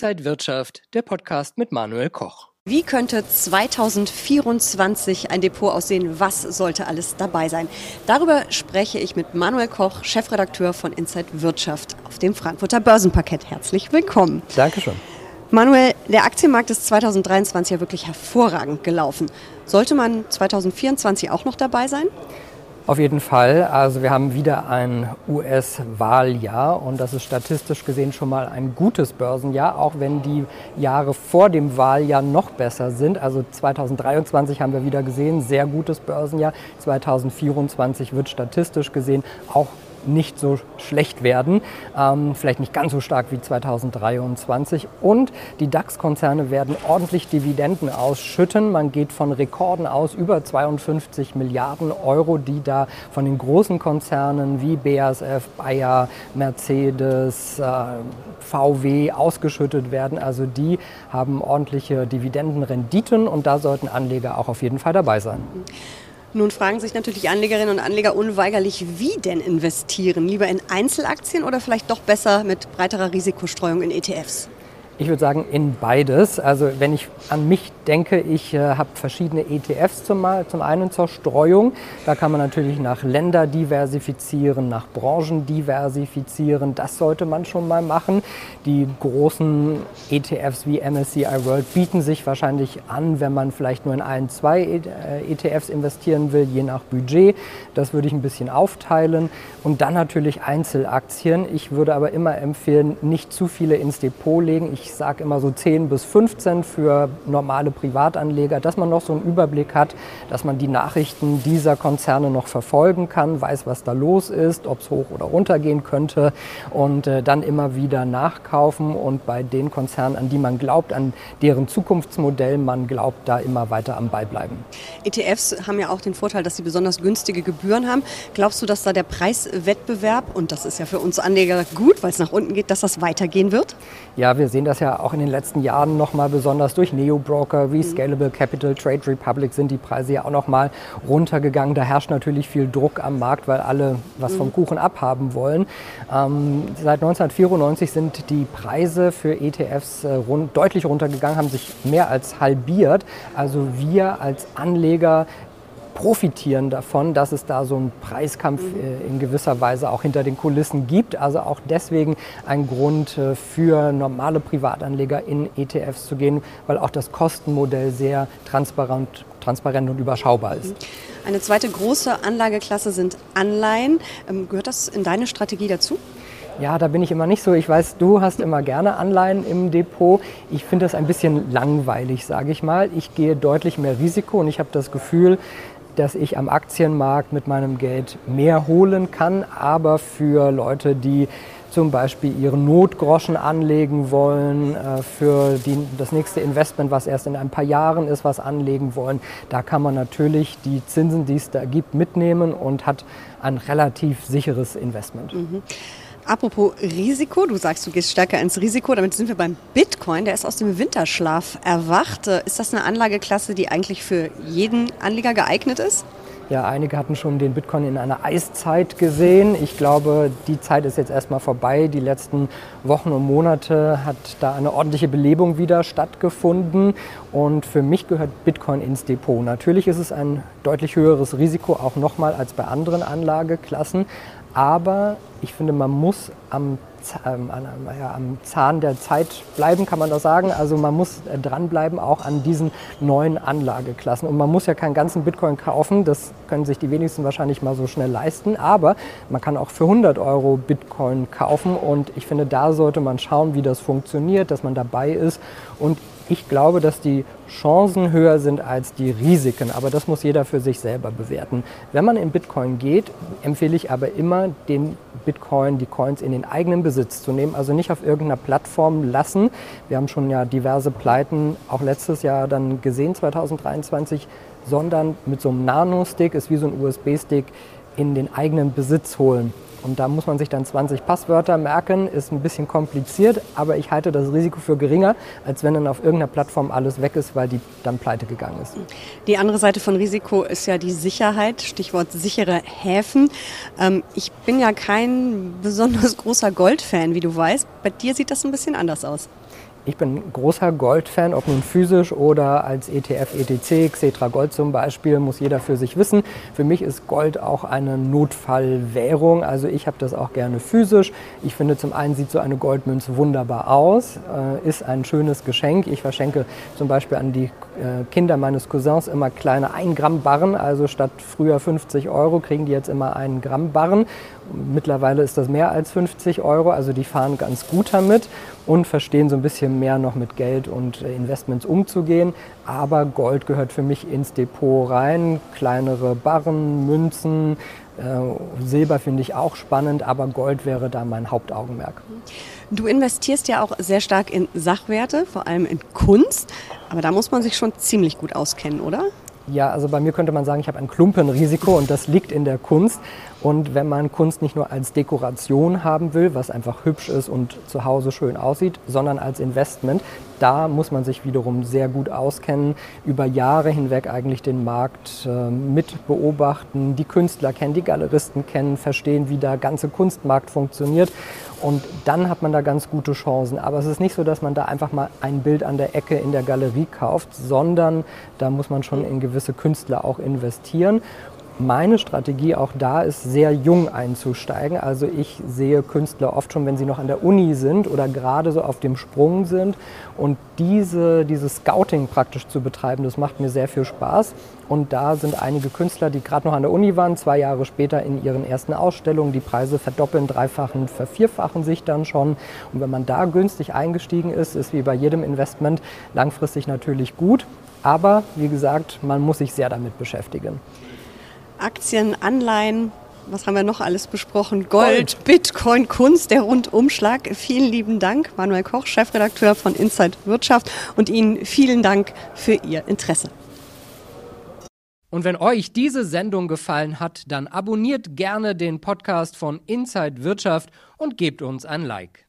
Inside Wirtschaft, der Podcast mit Manuel Koch. Wie könnte 2024 ein Depot aussehen? Was sollte alles dabei sein? Darüber spreche ich mit Manuel Koch, Chefredakteur von Inside Wirtschaft auf dem Frankfurter Börsenparkett. Herzlich willkommen. Dankeschön. Manuel, der Aktienmarkt ist 2023 ja wirklich hervorragend gelaufen. Sollte man 2024 auch noch dabei sein? Auf jeden Fall. Also wir haben wieder ein US-Wahljahr und das ist statistisch gesehen schon mal ein gutes Börsenjahr, auch wenn die Jahre vor dem Wahljahr noch besser sind. Also 2023 haben wir wieder gesehen, sehr gutes Börsenjahr. 2024 wird statistisch gesehen auch nicht so schlecht werden, ähm, vielleicht nicht ganz so stark wie 2023. Und die DAX-Konzerne werden ordentlich Dividenden ausschütten. Man geht von Rekorden aus, über 52 Milliarden Euro, die da von den großen Konzernen wie BASF, Bayer, Mercedes, äh, VW ausgeschüttet werden. Also die haben ordentliche Dividendenrenditen und da sollten Anleger auch auf jeden Fall dabei sein. Nun fragen sich natürlich Anlegerinnen und Anleger unweigerlich, wie denn investieren? Lieber in Einzelaktien oder vielleicht doch besser mit breiterer Risikostreuung in ETFs? Ich würde sagen, in beides. Also wenn ich an mich denke, ich äh, habe verschiedene ETFs zum, zum einen zur Streuung. Da kann man natürlich nach Länder diversifizieren, nach Branchen diversifizieren. Das sollte man schon mal machen. Die großen ETFs wie MSCI World bieten sich wahrscheinlich an, wenn man vielleicht nur in ein, zwei ETFs äh, investieren will, je nach Budget. Das würde ich ein bisschen aufteilen. Und dann natürlich Einzelaktien. Ich würde aber immer empfehlen, nicht zu viele ins Depot legen. Ich ich sage immer so 10 bis 15 für normale Privatanleger, dass man noch so einen Überblick hat, dass man die Nachrichten dieser Konzerne noch verfolgen kann, weiß, was da los ist, ob es hoch oder runter gehen könnte und äh, dann immer wieder nachkaufen und bei den Konzernen, an die man glaubt, an deren Zukunftsmodell man glaubt, da immer weiter am Ball bleiben. ETFs haben ja auch den Vorteil, dass sie besonders günstige Gebühren haben. Glaubst du, dass da der Preiswettbewerb, und das ist ja für uns Anleger gut, weil es nach unten geht, dass das weitergehen wird? Ja, wir sehen das das ja auch in den letzten Jahren nochmal besonders durch Neo-Broker wie. Scalable Capital, Trade Republic sind die Preise ja auch nochmal runtergegangen. Da herrscht natürlich viel Druck am Markt, weil alle was vom mhm. Kuchen abhaben wollen. Ähm, seit 1994 sind die Preise für ETFs äh, rund, deutlich runtergegangen, haben sich mehr als halbiert. Also wir als Anleger profitieren davon, dass es da so einen Preiskampf äh, in gewisser Weise auch hinter den Kulissen gibt. Also auch deswegen ein Grund äh, für normale Privatanleger in ETFs zu gehen, weil auch das Kostenmodell sehr transparent, transparent und überschaubar ist. Eine zweite große Anlageklasse sind Anleihen. Ähm, gehört das in deine Strategie dazu? Ja, da bin ich immer nicht so. Ich weiß, du hast immer gerne Anleihen im Depot. Ich finde das ein bisschen langweilig, sage ich mal. Ich gehe deutlich mehr Risiko und ich habe das Gefühl, dass ich am Aktienmarkt mit meinem Geld mehr holen kann, aber für Leute, die zum Beispiel ihre Notgroschen anlegen wollen, äh, für die, das nächste Investment, was erst in ein paar Jahren ist, was anlegen wollen, da kann man natürlich die Zinsen, die es da gibt, mitnehmen und hat ein relativ sicheres Investment. Mhm. Apropos Risiko, du sagst, du gehst stärker ins Risiko. Damit sind wir beim Bitcoin. Der ist aus dem Winterschlaf erwacht. Ist das eine Anlageklasse, die eigentlich für jeden Anleger geeignet ist? Ja, einige hatten schon den Bitcoin in einer Eiszeit gesehen. Ich glaube, die Zeit ist jetzt erstmal vorbei. Die letzten Wochen und Monate hat da eine ordentliche Belebung wieder stattgefunden. Und für mich gehört Bitcoin ins Depot. Natürlich ist es ein deutlich höheres Risiko, auch nochmal als bei anderen Anlageklassen. Aber ich finde, man muss am, ähm, ja, am, Zahn der Zeit bleiben, kann man das sagen. Also man muss äh, dranbleiben auch an diesen neuen Anlageklassen. Und man muss ja keinen ganzen Bitcoin kaufen, das können sich die wenigsten wahrscheinlich mal so schnell leisten. Aber man kann auch für 100 Euro Bitcoin kaufen. Und ich finde, da sollte man schauen, wie das funktioniert, dass man dabei ist. Und ich glaube, dass die Chancen höher sind als die Risiken, aber das muss jeder für sich selber bewerten. Wenn man in Bitcoin geht, empfehle ich aber immer, den Bitcoin, die Coins in den eigenen Besitz zu nehmen, also nicht auf irgendeiner Plattform lassen. Wir haben schon ja diverse Pleiten auch letztes Jahr dann gesehen, 2023, sondern mit so einem Nano-Stick, ist wie so ein USB-Stick, in den eigenen Besitz holen. Und da muss man sich dann 20 Passwörter merken, ist ein bisschen kompliziert, aber ich halte das Risiko für geringer, als wenn dann auf irgendeiner Plattform alles weg ist, weil die dann pleite gegangen ist. Die andere Seite von Risiko ist ja die Sicherheit, Stichwort sichere Häfen. Ähm, ich bin ja kein besonders großer Goldfan, wie du weißt. Bei dir sieht das ein bisschen anders aus. Ich bin großer Goldfan, ob nun physisch oder als ETF, ETC, Xetra Gold zum Beispiel, muss jeder für sich wissen. Für mich ist Gold auch eine Notfallwährung. Also ich habe das auch gerne physisch. Ich finde zum einen sieht so eine Goldmünze wunderbar aus, äh, ist ein schönes Geschenk. Ich verschenke zum Beispiel an die äh, Kinder meines Cousins immer kleine 1 Gramm Barren. Also statt früher 50 Euro kriegen die jetzt immer einen Gramm Barren. Mittlerweile ist das mehr als 50 Euro. Also die fahren ganz gut damit und verstehen so ein bisschen mehr noch mit Geld und äh, Investments umzugehen. Aber Gold gehört für mich ins Depot rein. Kleinere Barren, Münzen, äh, Silber finde ich auch spannend, aber Gold wäre da mein Hauptaugenmerk. Du investierst ja auch sehr stark in Sachwerte, vor allem in Kunst. Aber da muss man sich schon ziemlich gut auskennen, oder? Ja, also bei mir könnte man sagen, ich habe ein Klumpenrisiko und das liegt in der Kunst. Und wenn man Kunst nicht nur als Dekoration haben will, was einfach hübsch ist und zu Hause schön aussieht, sondern als Investment, da muss man sich wiederum sehr gut auskennen, über Jahre hinweg eigentlich den Markt äh, mit beobachten, die Künstler kennen, die Galeristen kennen, verstehen, wie der ganze Kunstmarkt funktioniert. Und dann hat man da ganz gute Chancen. Aber es ist nicht so, dass man da einfach mal ein Bild an der Ecke in der Galerie kauft, sondern da muss man schon in gewisse Künstler auch investieren. Meine Strategie auch da ist, sehr jung einzusteigen. Also ich sehe Künstler oft schon, wenn sie noch an der Uni sind oder gerade so auf dem Sprung sind. Und diese, dieses Scouting praktisch zu betreiben, das macht mir sehr viel Spaß. Und da sind einige Künstler, die gerade noch an der Uni waren, zwei Jahre später in ihren ersten Ausstellungen. Die Preise verdoppeln, dreifachen, vervierfachen sich dann schon. Und wenn man da günstig eingestiegen ist, ist wie bei jedem Investment langfristig natürlich gut. Aber wie gesagt, man muss sich sehr damit beschäftigen. Aktien, Anleihen, was haben wir noch alles besprochen? Gold, Gold, Bitcoin, Kunst, der Rundumschlag. Vielen lieben Dank, Manuel Koch, Chefredakteur von Inside Wirtschaft und Ihnen vielen Dank für Ihr Interesse. Und wenn euch diese Sendung gefallen hat, dann abonniert gerne den Podcast von Inside Wirtschaft und gebt uns ein Like.